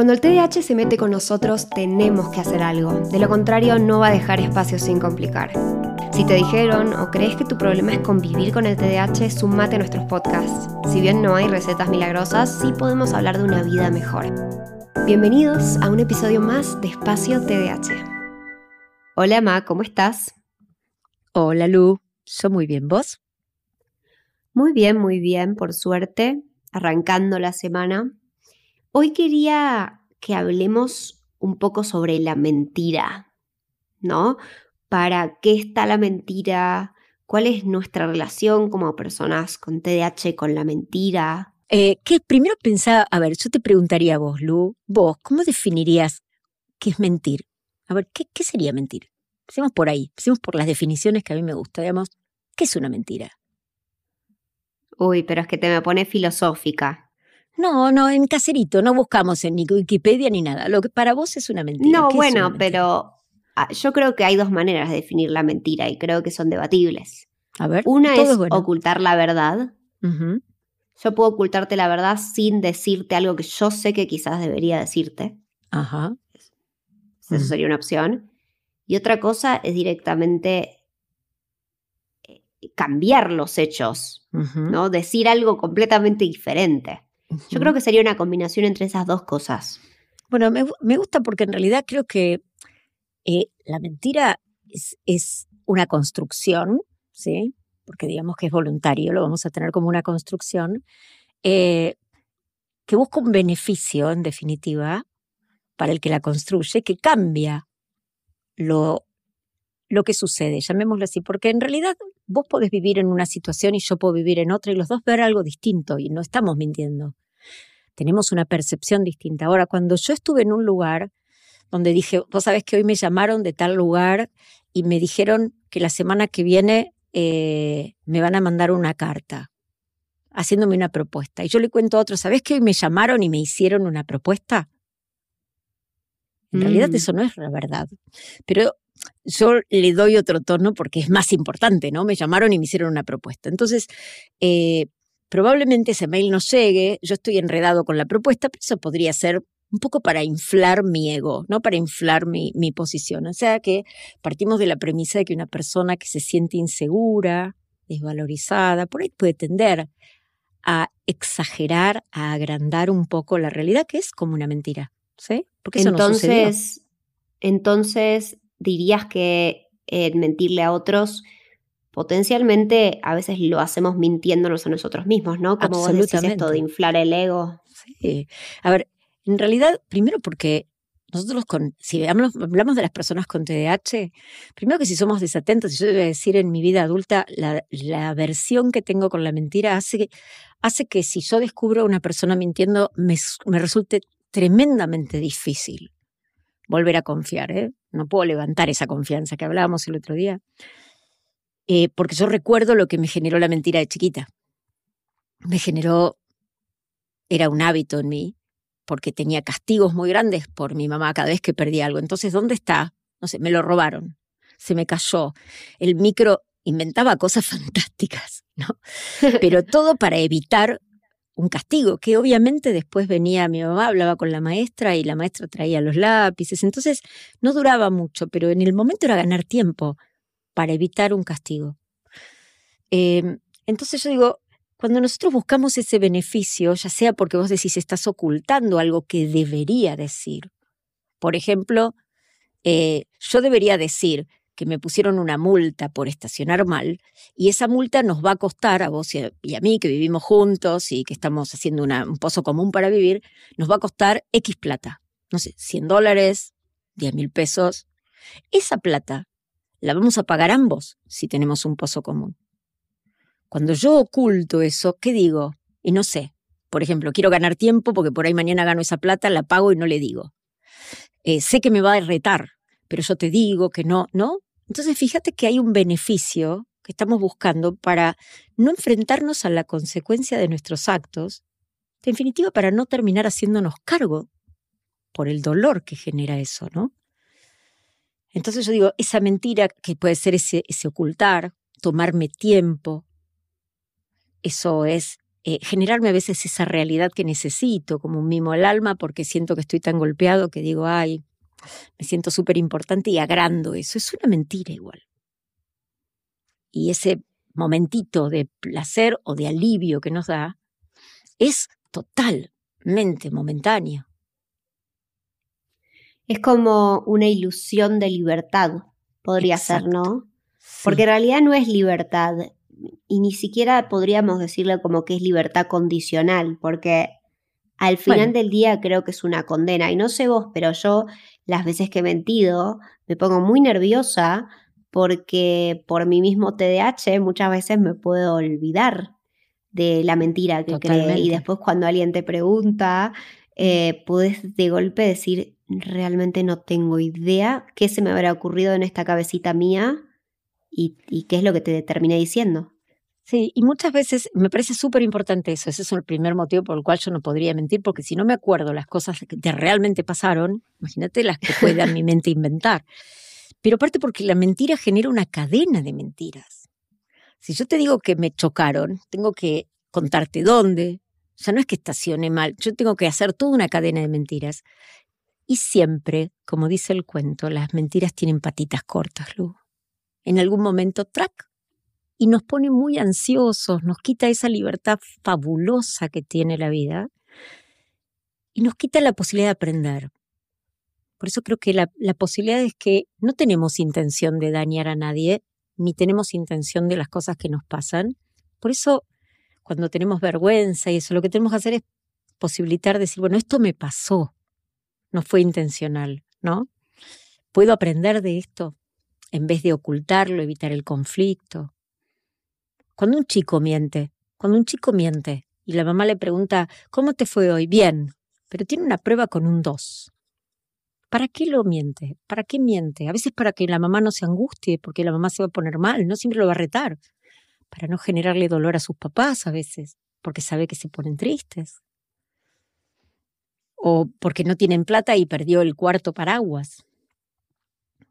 Cuando el TDAH se mete con nosotros, tenemos que hacer algo. De lo contrario, no va a dejar espacio sin complicar. Si te dijeron o crees que tu problema es convivir con el TDAH, sumate a nuestros podcasts. Si bien no hay recetas milagrosas, sí podemos hablar de una vida mejor. Bienvenidos a un episodio más de Espacio TDAH. Hola Ma, ¿cómo estás? Hola Lu, yo muy bien, ¿vos? Muy bien, muy bien, por suerte, arrancando la semana. Hoy quería que hablemos un poco sobre la mentira, ¿no? ¿Para qué está la mentira? ¿Cuál es nuestra relación como personas con TDAH con la mentira? Eh, que primero pensaba, a ver, yo te preguntaría a vos, Lu, vos, ¿cómo definirías qué es mentir? A ver, ¿qué, qué sería mentir? Empecemos por ahí, empecemos por las definiciones que a mí me gustan. Digamos, ¿qué es una mentira? Uy, pero es que te me pone filosófica. No, no, en caserito, no buscamos en ni Wikipedia ni nada. Lo que para vos es una mentira. No, bueno, pero ah, yo creo que hay dos maneras de definir la mentira y creo que son debatibles. A ver, una es ocultar la verdad. Yo puedo ocultarte la verdad sin decirte algo que yo sé que quizás debería decirte. Ajá. Eso sería una opción. Y otra cosa es directamente eh, cambiar los hechos, ¿no? Decir algo completamente diferente. Yo creo que sería una combinación entre esas dos cosas. Bueno, me, gusta porque en realidad creo que eh, la mentira es, una construcción, ¿sí? Porque digamos que es voluntario, lo vamos a tener como una construcción, eh, que busca un beneficio, en definitiva, para el que la construye, que cambia lo, lo que sucede, llamémoslo así, porque en realidad vos podés vivir en una situación y yo puedo vivir en otra y los dos ver algo distinto y no estamos mintiendo. Tenemos una percepción distinta. Ahora, cuando yo estuve en un lugar donde dije, vos sabés que hoy me llamaron de tal lugar y me dijeron que la semana que viene eh, me van a mandar una carta haciéndome una propuesta. Y yo le cuento a otro, ¿sabés que hoy me llamaron y me hicieron una propuesta? En realidad mm. eso no es la verdad. Pero yo le doy otro tono porque es más importante, ¿no? Me llamaron y me hicieron una propuesta. Entonces, eh, probablemente ese mail no llegue, yo estoy enredado con la propuesta, pero eso podría ser un poco para inflar mi ego, ¿no? Para inflar mi, mi posición. O sea que partimos de la premisa de que una persona que se siente insegura, desvalorizada, por ahí puede tender a exagerar, a agrandar un poco la realidad, que es como una mentira. ¿Sí? Porque eso entonces, entonces dirías que el mentirle a otros potencialmente a veces lo hacemos mintiéndonos a nosotros mismos, ¿no? Como vos decís esto de inflar el ego. Sí. A ver, en realidad, primero porque nosotros con, si hablamos, de las personas con TDAH, primero que si somos desatentos, yo debo decir en mi vida adulta, la, la aversión que tengo con la mentira hace, hace que si yo descubro a una persona mintiendo, me, me resulte tremendamente difícil volver a confiar. ¿eh? No puedo levantar esa confianza que hablábamos el otro día. Eh, porque yo recuerdo lo que me generó la mentira de chiquita. Me generó, era un hábito en mí, porque tenía castigos muy grandes por mi mamá cada vez que perdía algo. Entonces, ¿dónde está? No sé, me lo robaron, se me cayó. El micro inventaba cosas fantásticas, ¿no? Pero todo para evitar un castigo, que obviamente después venía mi mamá, hablaba con la maestra y la maestra traía los lápices. Entonces, no duraba mucho, pero en el momento era ganar tiempo para evitar un castigo. Em, entonces yo digo, cuando nosotros buscamos ese beneficio, ya sea porque vos decís estás ocultando algo que debería decir, por ejemplo, eh, yo debería decir que me pusieron una multa por estacionar mal y esa multa nos va a costar a vos y a, mí que vivimos juntos y que estamos haciendo un pozo común para vivir, nos va a costar X plata, no sé, 100 dólares, 10 mil pesos. Esa plata la vamos a pagar ambos si tenemos un pozo común. Cuando yo oculto eso, ¿qué digo? Y no sé. Por ejemplo, quiero ganar tiempo porque por ahí mañana gano esa plata, la pago y no le digo. Eh, sé que me va a retar, pero yo te digo que no, ¿no? Entonces fíjate que hay un beneficio que estamos buscando para no enfrentarnos a la consecuencia de nuestros actos, en definitiva para no terminar haciéndonos cargo por el dolor que genera eso, ¿no? Entonces yo digo, esa mentira que puede ser ese, ocultar, tomarme tiempo, eso es eh, generarme a veces esa realidad que necesito, como un mimo al alma, porque siento que estoy tan golpeado que digo, ay, me siento súper importante y agrando eso. Es una mentira igual. Y ese momentito de placer o de alivio que nos da es totalmente momentáneo. Es como una ilusión de libertad, podría ser, ¿no? Porque en realidad no es libertad, y ni siquiera podríamos decirle como que es libertad condicional, porque al final del día creo que es una condena. Y no sé vos, pero yo las veces que he mentido me pongo muy nerviosa porque por mi mismo TDAH muchas veces me puedo olvidar de la mentira que cree y después cuando alguien te pregunta, eh, puedes de golpe decir, realmente no tengo idea qué se me habrá ocurrido en esta cabecita mía y, qué es lo que te terminé diciendo. Sí, y muchas veces me parece súper importante eso. Ese es el primer motivo por el cual yo no podría mentir, porque si no me acuerdo las cosas que realmente pasaron, imagínate las que pueda mi mente inventar. Pero aparte porque la mentira genera una cadena de mentiras. Si yo te digo que me chocaron, tengo que contarte dónde. O sea, no es que estacione mal, yo tengo que hacer toda una cadena de mentiras. Y siempre, como dice el cuento, las mentiras tienen patitas cortas, Lu. En algún momento, track, y nos pone muy ansiosos, nos quita esa libertad fabulosa que tiene la vida y nos quita la posibilidad de aprender. Por eso creo que la, la, posibilidad es que no tenemos intención de dañar a nadie, ni tenemos intención de las cosas que nos pasan. Por eso, cuando tenemos vergüenza y eso, lo que tenemos que hacer es posibilitar decir, bueno, esto me pasó, no fue intencional, ¿no? Puedo aprender de esto en vez de ocultarlo, evitar el conflicto. Cuando un chico miente, cuando un chico miente y la mamá le pregunta, ¿cómo te fue hoy? Bien, pero tiene una prueba con un 2. ¿Para qué lo miente? ¿Para qué miente? A veces para que la mamá no se angustie, porque la mamá se va a poner mal, no siempre lo va a retar. Para no generarle dolor a sus papás a veces, porque sabe que se ponen tristes. O porque no tienen plata y perdió el cuarto paraguas.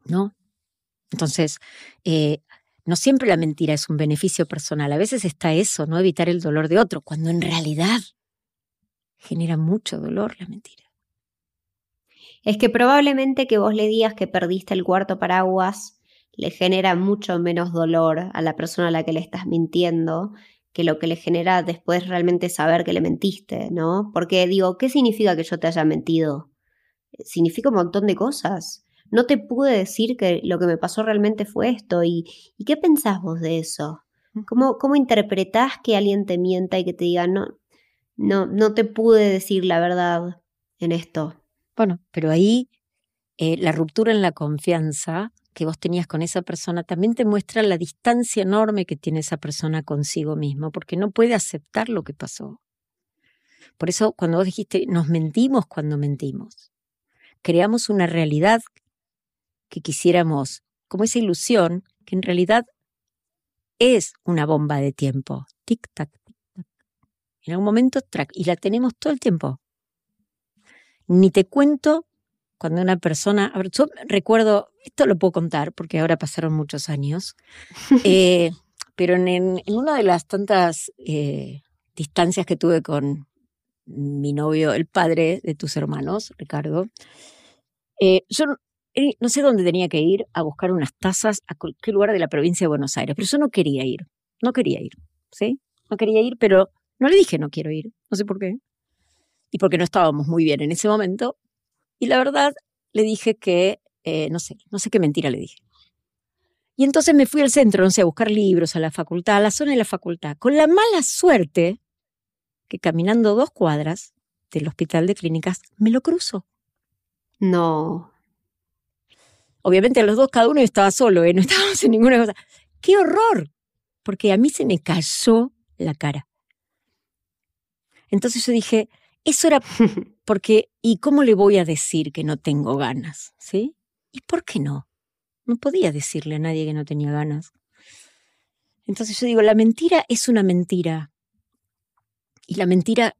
¿No? Entonces, eh, no siempre la mentira es un beneficio personal. A veces está eso, no evitar el dolor de otro, cuando en realidad genera mucho dolor la mentira es que probablemente que vos le digas que perdiste el cuarto paraguas le genera mucho menos dolor a la persona a la que le estás mintiendo que lo que le genera después realmente saber que le mentiste, ¿no? Porque digo, ¿qué significa que yo te haya mentido? Significa un montón de cosas. No te pude decir que lo que me pasó realmente fue esto. ¿Y, ¿y qué pensás vos de eso? ¿Cómo, ¿Cómo interpretás que alguien te mienta y que te diga, no, no, no te pude decir la verdad en esto? Bueno, pero ahí eh, la ruptura en la confianza que vos tenías con esa persona también te muestra la distancia enorme que tiene esa persona consigo mismo, porque no puede aceptar lo que pasó. Por eso cuando vos dijiste, nos mentimos cuando mentimos, creamos una realidad que quisiéramos, como esa ilusión, que en realidad es una bomba de tiempo. Tic-tac, tic-tac. En algún momento, track, y la tenemos todo el tiempo. Ni te cuento cuando una persona, yo recuerdo, esto lo puedo contar porque ahora pasaron muchos años, eh, pero en, una de las tantas eh, distancias que tuve con mi novio, el padre de tus hermanos, Ricardo, eh, yo no sé dónde tenía que ir a buscar unas tazas a cualquier lugar de la provincia de Buenos Aires, pero yo no quería ir, no quería ir, ¿sí? No quería ir, pero no le dije no quiero ir, no sé por qué y porque no estábamos muy bien en ese momento. Y la verdad, le dije que, eh, no sé, no sé qué mentira le dije. Y entonces me fui al centro, no sé, a buscar libros, a la facultad, a la zona de la facultad, con la mala suerte que caminando dos cuadras del hospital de clínicas me lo cruzo. No. Obviamente a los dos cada uno estaba solo, ¿eh? no estábamos en ninguna cosa. ¡Qué horror! Porque a mí se me cayó la cara. Entonces yo dije, eso era porque, ¿y cómo le voy a decir que no tengo ganas? ¿Sí? ¿Y por qué no? No podía decirle a nadie que no tenía ganas. Entonces yo digo, la mentira es una mentira. Y la mentira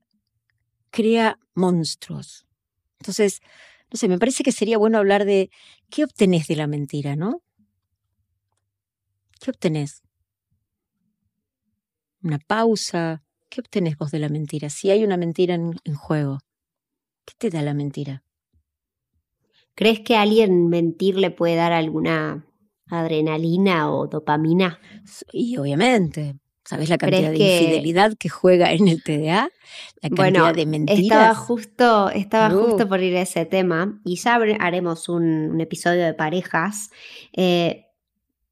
crea monstruos. Entonces, no sé, me parece que sería bueno hablar de qué obtenés de la mentira, ¿no? ¿Qué obtenés? Una pausa, ¿Qué obtenés vos de la mentira? Si hay una mentira en, en juego, ¿qué te da la mentira? ¿Crees que a alguien mentir le puede dar alguna adrenalina o dopamina? Y obviamente, ¿sabes la cantidad de infidelidad que juega en el TDA? La cantidad de mentiras. Estaba justo, estaba justo por ir a ese tema y ya haremos un, episodio de parejas. Eh,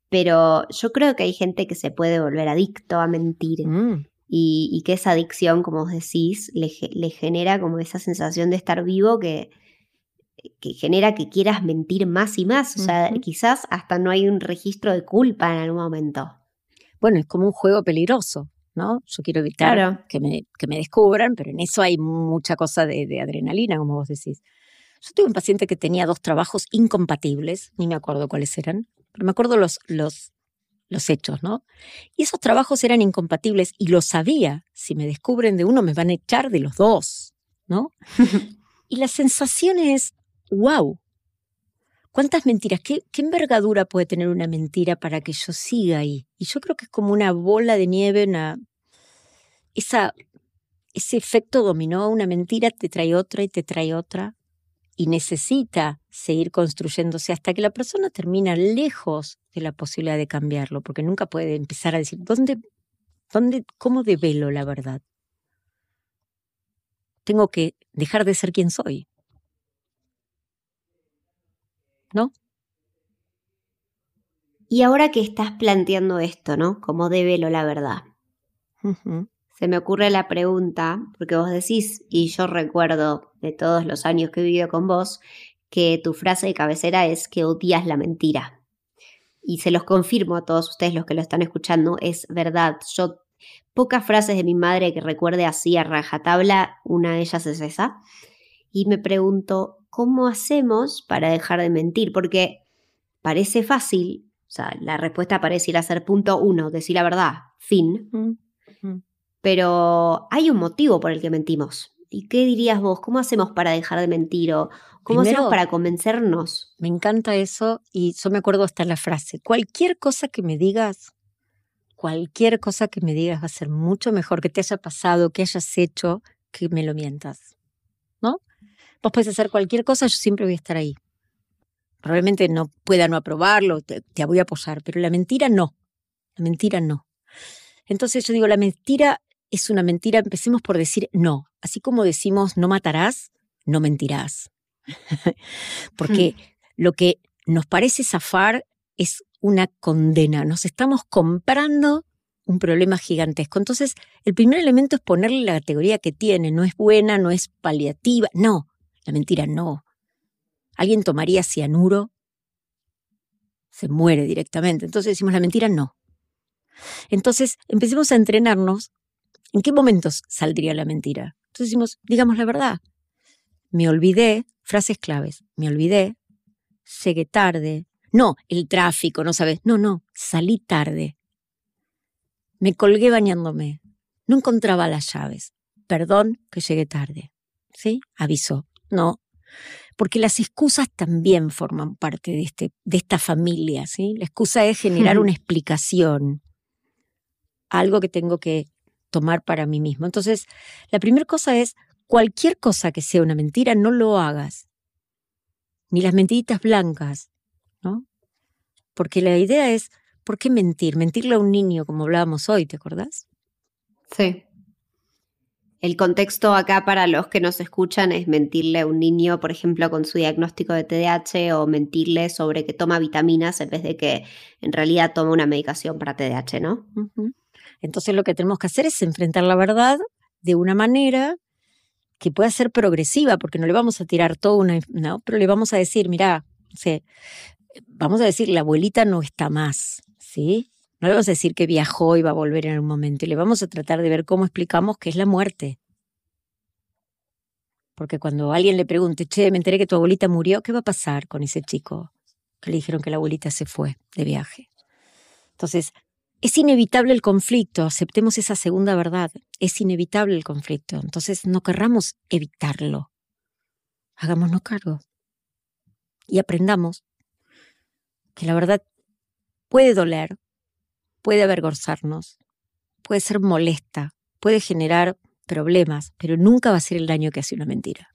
pero yo creo que hay gente que se puede volver adicto a mentir. Mm. Y, que esa adicción, como vos decís, le, le genera como esa sensación de estar vivo que, que genera que quieras mentir más y más. O sea, quizás hasta no hay un registro de culpa en algún momento. Bueno, es como un juego peligroso, ¿no? Yo quiero evitar que, me, que, me, descubran, pero en eso hay mucha cosa de, de, adrenalina, como vos decís. Yo tuve un paciente que tenía dos trabajos incompatibles, ni me acuerdo cuáles eran, pero me acuerdo los, los, los hechos, ¿no? Y esos trabajos eran incompatibles y lo sabía. Si me descubren de uno, me van a echar de los dos, ¿no? y la sensación es, wow, ¿cuántas mentiras? ¿Qué, envergadura puede tener una mentira para que yo siga ahí? Y yo creo que es como una bola de nieve, una, esa, ese efecto dominó, una mentira te trae otra y te trae otra y necesita seguir construyéndose hasta que la persona termina lejos de la posibilidad de cambiarlo, porque nunca puede empezar a decir, ¿dónde, dónde, cómo develo la verdad? Tengo que dejar de ser quien soy. ¿No? Y ahora que estás planteando esto, ¿no? Como develo la verdad. Se me ocurre la pregunta, porque vos decís, y yo recuerdo de todos los años que he vivido con vos, que tu frase de cabecera es que odias la mentira. Y se los confirmo a todos ustedes los que lo están escuchando, es verdad. Yo, pocas frases de mi madre que recuerde así a rajatabla, una de ellas es esa. Y me pregunto, ¿cómo hacemos para dejar de mentir? Porque parece fácil, o sea, la respuesta parece ir a ser punto uno, decir la verdad, fin. Pero hay un motivo por el que mentimos. ¿Y qué dirías vos? ¿Cómo hacemos para dejar de mentir o cómo hacemos para convencernos? Me encanta eso y yo me acuerdo hasta la frase. Cualquier cosa que me digas, cualquier cosa que me digas va a ser mucho mejor que te haya pasado, que hayas hecho, que me lo mientas. Vos puedes hacer cualquier cosa, yo siempre voy a estar ahí. Probablemente no pueda no aprobarlo, te, voy a apoyar, pero la mentira no. La mentira no. Entonces yo digo, la mentira es una mentira, empecemos por decir no. Así como decimos no matarás, no mentirás. Porque hmm. lo que nos parece zafar es una condena. Nos estamos comprando un problema gigantesco. Entonces, el primer elemento es ponerle la categoría que tiene. No es buena, no es paliativa. No, la mentira no. ¿Alguien tomaría cianuro? Se muere directamente. Entonces decimos la mentira no. Entonces empecemos a entrenarnos. ¿En qué momentos saldría la mentira? Entonces decimos, digamos la verdad. Me olvidé, frases claves, me olvidé, llegué tarde. No, el tráfico, no sabes. No, no, salí tarde. Me colgué bañándome. No encontraba las llaves. Perdón que llegué tarde. ¿Sí? Avisó. No, porque las excusas también forman parte de, este, de esta familia, ¿sí? La excusa es generar una explicación, algo que tengo que tomar para mí mismo. Entonces, la primera cosa es, cualquier cosa que sea una mentira, no lo hagas. Ni las mentiritas blancas, ¿no? Porque la idea es, ¿por qué mentir? Mentirle a un niño, como hablábamos hoy, ¿te acordás? Sí. El contexto acá para los que nos escuchan es mentirle a un niño, por ejemplo, con su diagnóstico de TDAH o mentirle sobre que toma vitaminas en vez de que en realidad toma una medicación para TDAH, ¿no? Entonces lo que tenemos que hacer es enfrentar la verdad de una manera que pueda ser progresiva, porque no le vamos a tirar todo una, no, pero le vamos a decir, mira, vamos a decir, la abuelita no está más, ¿sí? No le vamos a decir que viajó y va a volver en un momento. le vamos a tratar de ver cómo explicamos qué es la muerte. Porque cuando alguien le pregunte, che, me enteré que tu abuelita murió, ¿qué va a pasar con ese chico? Que le dijeron que la abuelita se fue de viaje. Entonces, es inevitable el conflicto, aceptemos esa segunda verdad, es inevitable el conflicto, entonces no querramos evitarlo. Hagámonos cargo y aprendamos que la verdad puede doler, puede avergonzarnos, puede ser molesta, puede generar problemas, pero nunca va a ser el daño que hace una mentira.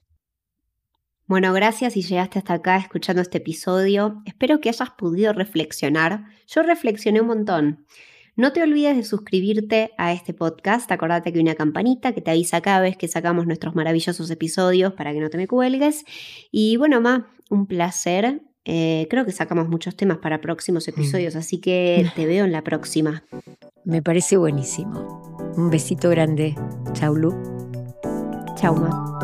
Bueno, gracias si llegaste hasta acá escuchando este episodio. Espero que hayas podido reflexionar. Yo reflexioné un montón. No te olvides de suscribirte a este podcast. Acordate que hay una campanita que te avisa cada vez que sacamos nuestros maravillosos episodios para que no te me cuelgues. Y bueno, Ma, un placer. Eh, creo que sacamos muchos temas para próximos episodios, así que te veo en la próxima. Me parece buenísimo. Un besito grande. Chau, Lu. Chau, Ma.